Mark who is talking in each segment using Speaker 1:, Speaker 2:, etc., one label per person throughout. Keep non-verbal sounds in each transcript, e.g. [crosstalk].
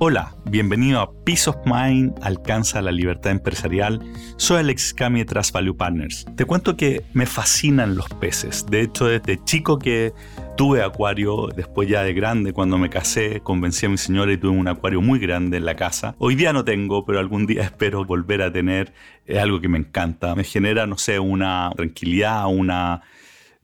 Speaker 1: Hola, bienvenido a Peace of Mind Alcanza la Libertad Empresarial. Soy Alex Cami de Trust Value Partners. Te cuento que me fascinan los peces. De hecho, desde chico que tuve acuario, después ya de grande, cuando me casé, convencí a mi señora y tuve un acuario muy grande en la casa. Hoy día no tengo, pero algún día [laughs] espero volver a tener. Es algo que me encanta. Me genera, no sé, una tranquilidad, una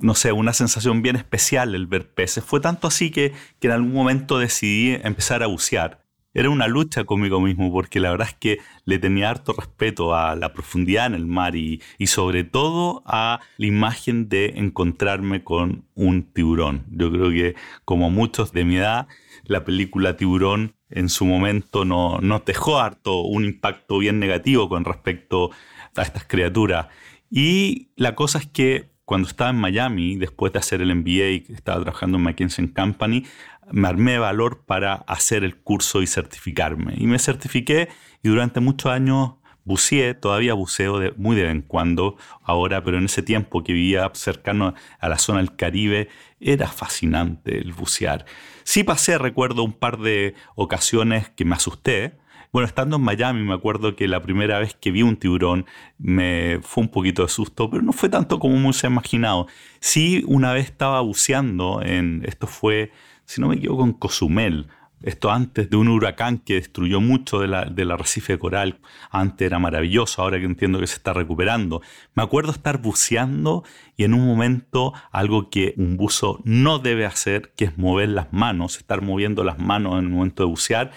Speaker 1: no sé, una sensación bien especial el ver peces. Fue tanto así que, que, en algún momento decidí empezar a bucear era una lucha conmigo mismo, porque la verdad es que le tenía harto respeto a la profundidad en el mar y, sobre todo a la imagen de encontrarme con un tiburón. Yo creo que como muchos de mi edad, la película Tiburón en su momento no, nos dejó harto un impacto bien negativo con respecto a estas criaturas. Y la cosa es que cuando estaba en Miami, después de hacer el MBA, estaba trabajando en McKinsey Company, me armé valor para hacer el curso y certificarme. Y me certifiqué y durante muchos años buceé, todavía buceo de, muy de vez en cuando ahora, pero en ese tiempo que vivía cercano a la zona del Caribe, era fascinante el bucear. Sí pasé, recuerdo, un par de ocasiones que me asusté, bueno, estando en Miami, me acuerdo que la primera vez que vi un tiburón me fue un poquito de susto, pero no fue tanto como me hubiese imaginado. Sí, una vez estaba buceando en, esto fue, si no me equivoco, en Cozumel, esto antes de un huracán que destruyó mucho de la, del arrecife de coral. Antes era maravilloso, ahora que entiendo que se está recuperando. Me acuerdo estar buceando y en un momento algo que un buzo no debe hacer, que es mover las manos, estar moviendo las manos en el momento de bucear,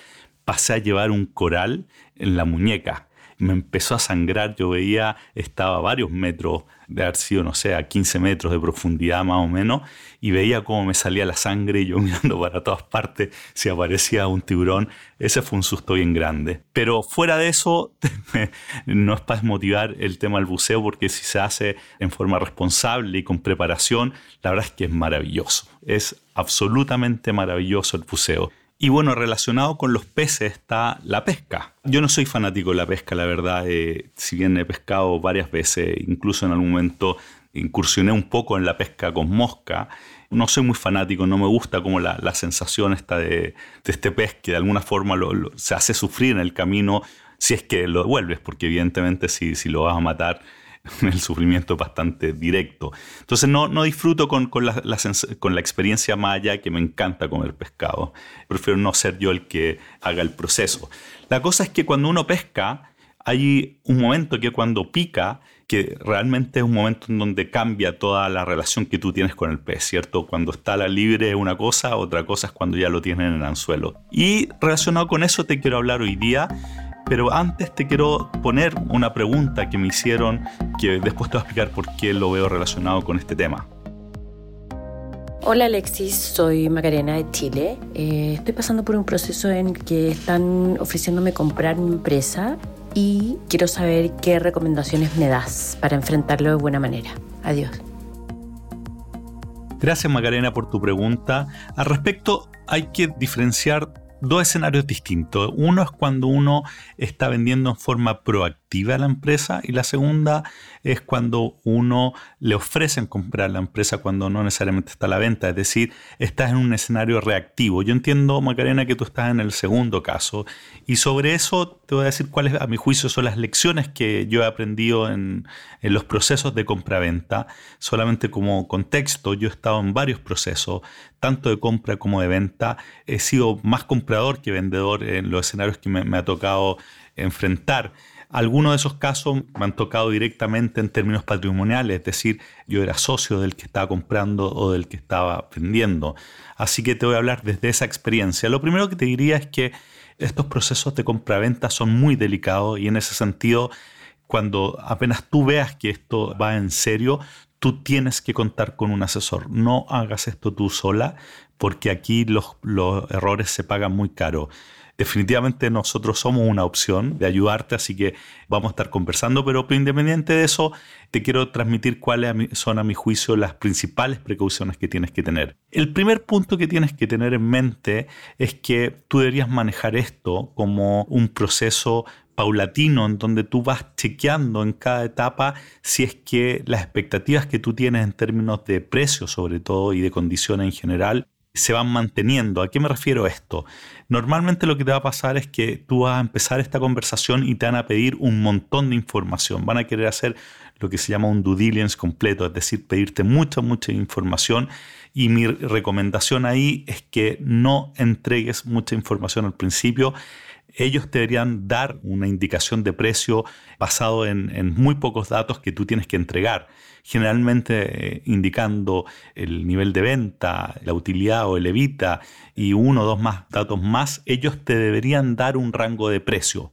Speaker 1: pasé a llevar un coral en la muñeca. Me empezó a sangrar, yo veía, estaba a varios metros, de haber no sé, a 15 metros de profundidad más o menos, y veía cómo me salía la sangre y yo [laughs] mirando para todas partes si aparecía un tiburón. Ese fue un susto bien grande. Pero fuera de eso, [laughs] no es para desmotivar el tema del buceo, porque si se hace en forma responsable y con preparación, la verdad es que es maravilloso. Es absolutamente maravilloso el buceo. Y bueno, relacionado con los peces está la pesca. Yo no soy fanático de la pesca, la verdad. Eh, si bien he pescado varias veces, incluso en algún momento incursioné un poco en la pesca con mosca. No soy muy fanático, no me gusta como la, sensación esta de, este pez que de alguna forma se hace sufrir en el camino si es que lo devuelves, porque evidentemente si, si lo vas a matar [laughs] el sufrimiento bastante directo. Entonces no, no disfruto con, con, la, con la experiencia maya que me encanta comer pescado. Prefiero no ser yo el que haga el proceso. La cosa es que cuando uno pesca, hay un momento que cuando pica, que realmente es un momento en donde cambia toda la relación que tú tienes con el pez, ¿cierto? Cuando está la libre es una cosa, otra cosa es cuando ya lo tienen en el anzuelo. Y relacionado con eso te quiero hablar hoy día pero antes te quiero poner una pregunta que me hicieron que después te voy a explicar por qué lo veo relacionado con este tema.
Speaker 2: Hola Alexis, soy Macarena de Chile. Eh, estoy pasando por un proceso en que están ofreciéndome comprar mi empresa y quiero saber qué recomendaciones me das para enfrentarlo de buena manera. Adiós.
Speaker 1: Gracias Macarena por tu pregunta. Al respecto, hay que diferenciar dos escenarios distintos. Uno es cuando uno está vendiendo en forma proactiva a la empresa y la segunda es cuando uno le ofrecen comprar la empresa cuando no necesariamente está a la venta, es decir, estás en un escenario reactivo. Yo entiendo, Macarena, que tú estás en el segundo caso y sobre eso te voy a decir cuáles, a mi juicio, son las lecciones que yo he aprendido en, en los procesos de compra-venta. Solamente como contexto, yo he estado en varios procesos, tanto de compra como de venta. He sido más comprador que vendedor en los escenarios que me ha tocado enfrentar. Algunos de esos casos me han tocado directamente en términos patrimoniales, es decir, yo era socio del que estaba comprando o del que estaba vendiendo. Así que te voy a hablar desde esa experiencia. Lo primero que te diría es que estos procesos de compra-venta son muy delicados y en ese sentido, cuando apenas tú veas que esto va en serio, tú tienes que contar con un asesor. No hagas esto tú sola porque aquí los, errores se pagan muy caro definitivamente nosotros somos una opción de ayudarte, así que vamos a estar conversando, pero independiente de eso, te quiero transmitir cuáles son a mi juicio las principales precauciones que tienes que tener. El primer punto que tienes que tener en mente es que tú deberías manejar esto como un proceso paulatino en donde tú vas chequeando en cada etapa si es que las expectativas que tú tienes en términos de precio sobre todo y de condiciones en general se van manteniendo. ¿A qué me refiero esto? Normalmente lo que te va a pasar es que tú vas a empezar esta conversación y te van a pedir un montón de información. Van a querer hacer lo que se llama un due diligence completo, es decir, pedirte mucha, mucha información. Y mi recomendación ahí es que no entregues mucha información al principio ellos te deberían dar una indicación de precio basado en, muy pocos datos que tú tienes que entregar, generalmente eh, indicando el nivel de venta, la utilidad o el evita y uno o dos más datos más, ellos te deberían dar un rango de precio.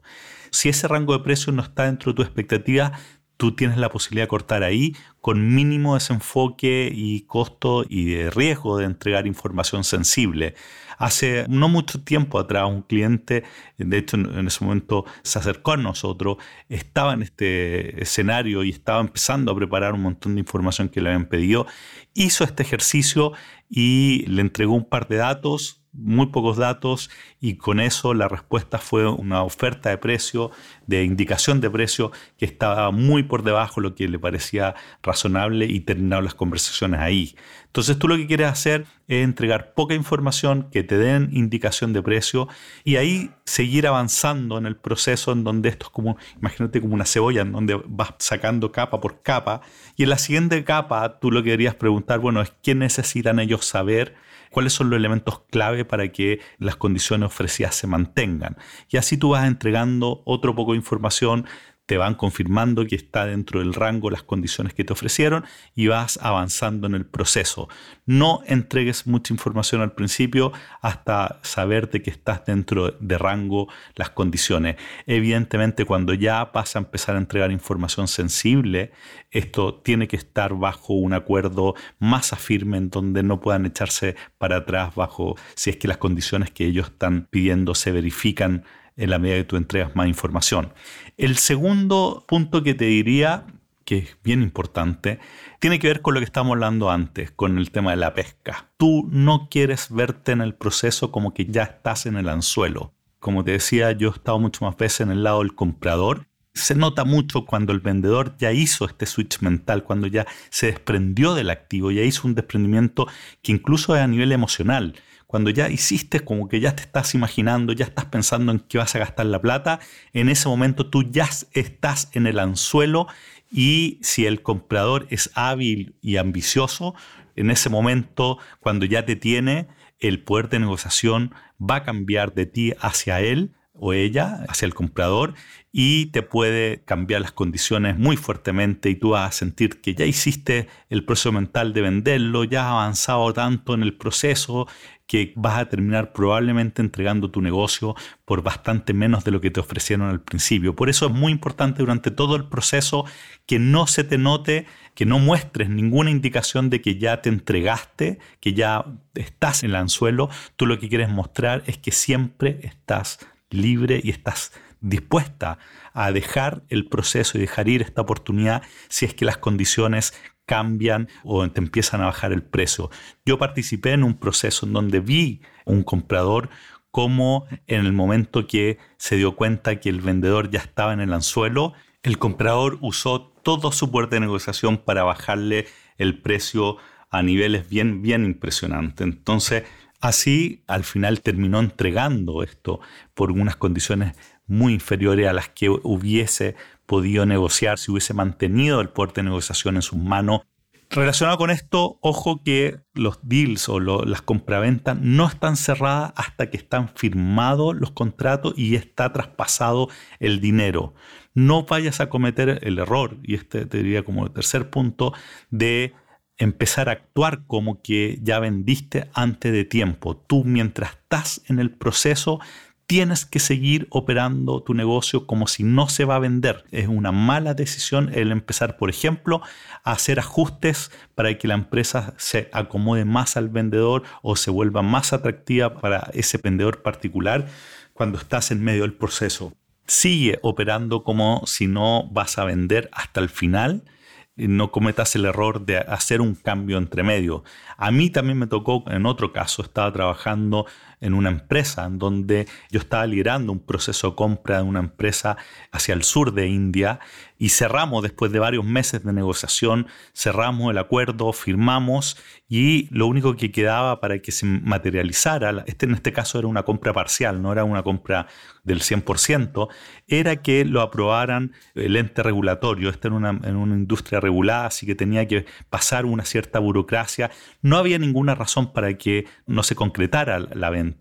Speaker 1: Si ese rango de precio no está dentro de tu expectativa, tú tienes la posibilidad de cortar ahí con mínimo desenfoque y costo y de riesgo de entregar información sensible. Hace no mucho tiempo atrás un cliente, de hecho en ese momento se acercó a nosotros, estaba en este escenario y estaba empezando a preparar un montón de información que le habían pedido, hizo este ejercicio y le entregó un par de datos muy pocos datos y con eso la respuesta fue una oferta de precio, de indicación de precio que estaba muy por debajo de lo que le parecía razonable y terminaron las conversaciones ahí. Entonces tú lo que quieres hacer es entregar poca información, que te den indicación de precio y ahí seguir avanzando en el proceso en donde esto es como, imagínate como una cebolla, en donde vas sacando capa por capa y en la siguiente capa tú lo que querías preguntar, bueno, es qué necesitan ellos saber cuáles son los elementos clave para que las condiciones ofrecidas se mantengan. Y así tú vas entregando otro poco de información te van confirmando que está dentro del rango las condiciones que te ofrecieron y vas avanzando en el proceso. No entregues mucha información al principio hasta saber de que estás dentro de rango las condiciones. Evidentemente cuando ya vas a empezar a entregar información sensible, esto tiene que estar bajo un acuerdo más afirme en donde no puedan echarse para atrás bajo si es que las condiciones que ellos están pidiendo se verifican en la medida que tú entregas más información. El segundo punto que te diría, que es bien importante, tiene que ver con lo que estábamos hablando antes, con el tema de la pesca. Tú no quieres verte en el proceso como que ya estás en el anzuelo. Como te decía, yo he estado mucho más veces en el lado del comprador. Se nota mucho cuando el vendedor ya hizo este switch mental, cuando ya se desprendió del activo, ya hizo un desprendimiento que incluso es a nivel emocional cuando ya hiciste como que ya te estás imaginando, ya estás pensando en qué vas a gastar la plata, en ese momento tú ya estás en el anzuelo y si el comprador es hábil y ambicioso, en ese momento, cuando ya te tiene, el poder de negociación va a cambiar de ti hacia él o ella, hacia el comprador, y te puede cambiar las condiciones muy fuertemente y tú vas a sentir que ya hiciste el proceso mental de venderlo, ya has avanzado tanto en el proceso que vas a terminar probablemente entregando tu negocio por bastante menos de lo que te ofrecieron al principio. Por eso es muy importante durante todo el proceso que no se te note, que no muestres ninguna indicación de que ya te entregaste, que ya estás en el anzuelo. Tú lo que quieres mostrar es que siempre estás libre y estás dispuesta a dejar el proceso y dejar ir esta oportunidad si es que las condiciones cambian o te empiezan a bajar el precio. Yo participé en un proceso en donde vi un comprador como en el momento que se dio cuenta que el vendedor ya estaba en el anzuelo, el comprador usó todo su poder de negociación para bajarle el precio a niveles bien, bien impresionantes. Entonces, así al final terminó entregando esto por unas condiciones muy inferiores a las que hubiese podido negociar, si hubiese mantenido el poder de negociación en sus manos. Relacionado con esto, ojo que los deals o las compraventas no están cerradas hasta que están firmados los contratos y está traspasado el dinero. No vayas a cometer el error, y este te diría como el tercer punto, de empezar a actuar como que ya vendiste antes de tiempo. Tú mientras estás en el proceso tienes que seguir operando tu negocio como si no se va a vender. Es una mala decisión el empezar, por ejemplo, a hacer ajustes para que la empresa se acomode más al vendedor o se vuelva más atractiva para ese vendedor particular cuando estás en medio del proceso. Sigue operando como si no vas a vender hasta el final no cometas el error de hacer un cambio entre medio. A mí también me tocó, en otro caso, estaba trabajando en una empresa en donde yo estaba liderando un proceso de compra de una empresa hacia el sur de India y cerramos después de varios meses de negociación, cerramos el acuerdo, firmamos y lo único que quedaba para que se materializara, este en este caso era una compra parcial, no era una compra del 100%, era que lo aprobaran el ente regulatorio. Esta era una, en una industria regulada, así que tenía que pasar una cierta burocracia. No había ninguna razón para que no se concretara la venta.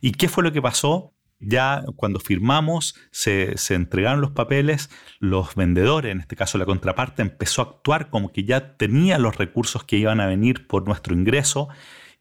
Speaker 1: ¿Y qué fue lo que pasó? Ya cuando firmamos, se, se, entregaron los papeles, los vendedores, en este caso la contraparte, empezó a actuar como que ya tenía los recursos que iban a venir por nuestro ingreso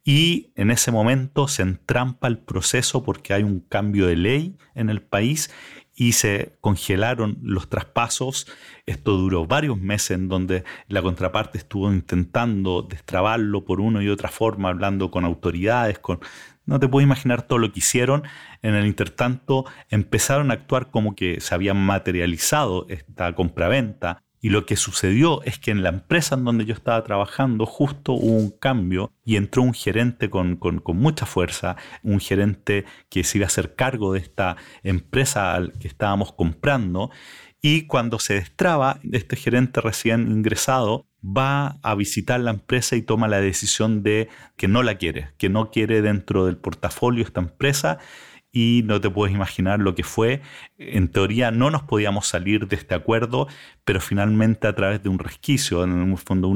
Speaker 1: y en ese momento se entrampa el proceso porque hay un cambio de ley en el país y se congelaron los traspasos. Esto duró varios meses en donde la contraparte estuvo intentando destrabarlo por una y otra forma, hablando con autoridades, con... No te puedo imaginar todo lo que hicieron. En el intertanto empezaron a actuar como que se había materializado esta compraventa y lo que sucedió es que en la empresa en donde yo estaba trabajando justo hubo un cambio y entró un gerente con, mucha fuerza, un gerente que se iba a hacer cargo de esta empresa al que estábamos comprando. Y cuando se destraba, este gerente recién ingresado va a visitar la empresa y toma la decisión de que no la quiere, que no quiere dentro del portafolio esta empresa y no te puedes imaginar lo que fue. En teoría no nos podíamos salir de este acuerdo, pero finalmente a través de un resquicio, en el fondo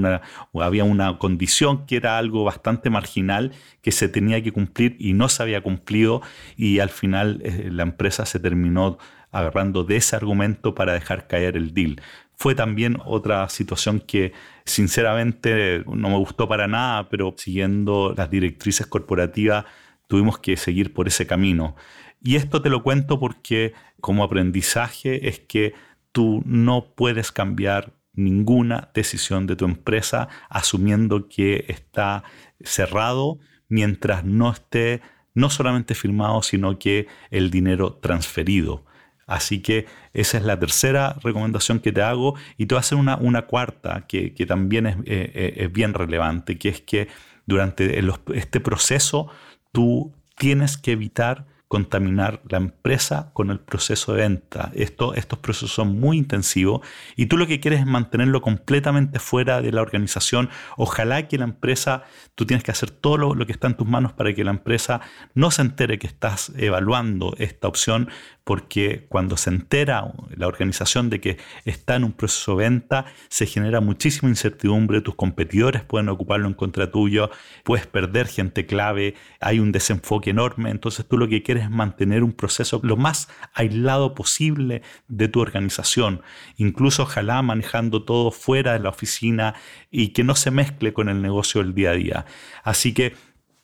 Speaker 1: había una condición que era algo bastante marginal que se tenía que cumplir y no se había cumplido y al final eh, la empresa se terminó agarrando de ese argumento para dejar caer el deal. Fue también otra situación que sinceramente no me gustó para nada, pero siguiendo las directrices corporativas tuvimos que seguir por ese camino. Y esto te lo cuento porque como aprendizaje es que tú no puedes cambiar ninguna decisión de tu empresa asumiendo que está cerrado mientras no esté no solamente firmado, sino que el dinero transferido. Así que esa es la tercera recomendación que te hago. Y te voy a hacer una, cuarta que, también eh, eh, es, bien relevante, que es que durante este proceso tú tienes que evitar contaminar la empresa con el proceso de venta. Esto, estos procesos son muy intensivos y tú lo que quieres es mantenerlo completamente fuera de la organización. Ojalá que la empresa, tú tienes que hacer todo lo, lo que está en tus manos para que la empresa no se entere que estás evaluando esta opción, porque cuando se entera la organización de que está en un proceso de venta, se genera muchísima incertidumbre, tus competidores pueden ocuparlo en contra tuyo, puedes perder gente clave, hay un desenfoque enorme, entonces tú lo que quieres es mantener un proceso lo más aislado posible de tu organización, incluso ojalá manejando todo fuera de la oficina y que no se mezcle con el negocio del día a día. Así que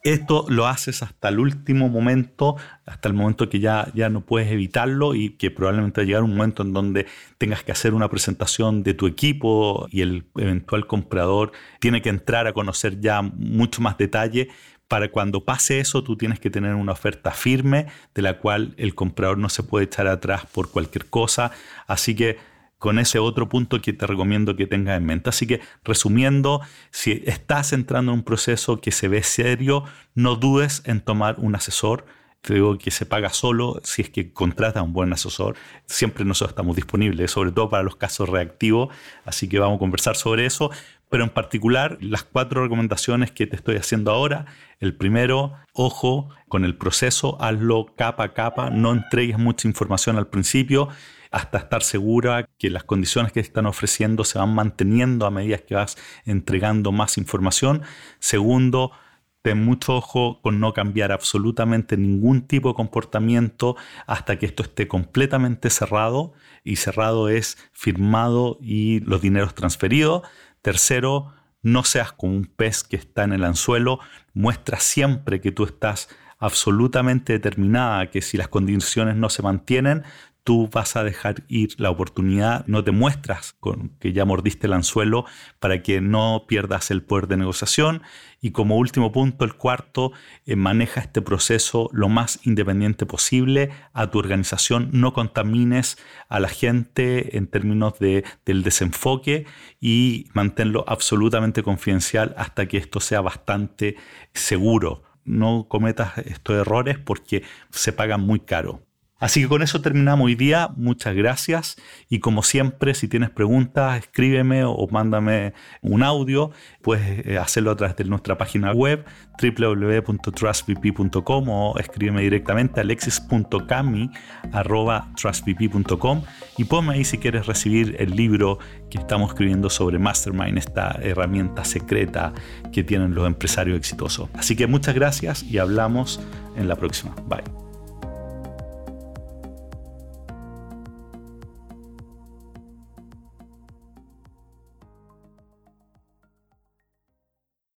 Speaker 1: esto lo haces hasta el último momento, hasta el momento que ya, ya no puedes evitarlo y que probablemente va a llegar un momento en donde tengas que hacer una presentación de tu equipo y el eventual comprador tiene que entrar a conocer ya mucho más detalle. Para cuando pase eso, tú tienes que tener una oferta firme de la cual el comprador no se puede echar atrás por cualquier cosa. Así que con ese otro punto que te recomiendo que tengas en mente. Así que resumiendo, si estás entrando en un proceso que se ve serio, no dudes en tomar un asesor. Te digo que se paga solo si es que contrata un buen asesor. Siempre nosotros estamos disponibles, sobre todo para los casos reactivos. Así que vamos a conversar sobre eso. Pero en particular, las cuatro recomendaciones que te estoy haciendo ahora. El primero, ojo con el proceso, hazlo capa a capa, no entregues mucha información al principio hasta estar segura que las condiciones que están ofreciendo se van manteniendo a medida que vas entregando más información. Segundo, ten mucho ojo con no cambiar absolutamente ningún tipo de comportamiento hasta que esto esté completamente cerrado y cerrado es firmado y los dineros transferidos. Tercero, no seas como un pez que está en el anzuelo, muestra siempre que tú estás absolutamente determinada que si las condiciones no se mantienen, tú vas a dejar ir la oportunidad, no te muestras con que ya mordiste el anzuelo para que no pierdas el poder de negociación. Y como último punto, el cuarto, eh, maneja este proceso lo más independiente posible a tu organización, no contamines a la gente en términos de, del desenfoque y manténlo absolutamente confidencial hasta que esto sea bastante seguro no cometas estos errores porque se pagan muy caro. Así que con eso terminamos hoy día. Muchas gracias. Y como siempre, si tienes preguntas, escríbeme o mándame un audio. Puedes eh, hacerlo a través de nuestra página web www.trustvp.com o escríbeme directamente a alexis.cami.trustvp.com y ponme ahí si quieres recibir el libro que estamos escribiendo sobre Mastermind, esta herramienta secreta que tienen los empresarios exitosos. Así que muchas gracias y hablamos en la próxima. Bye.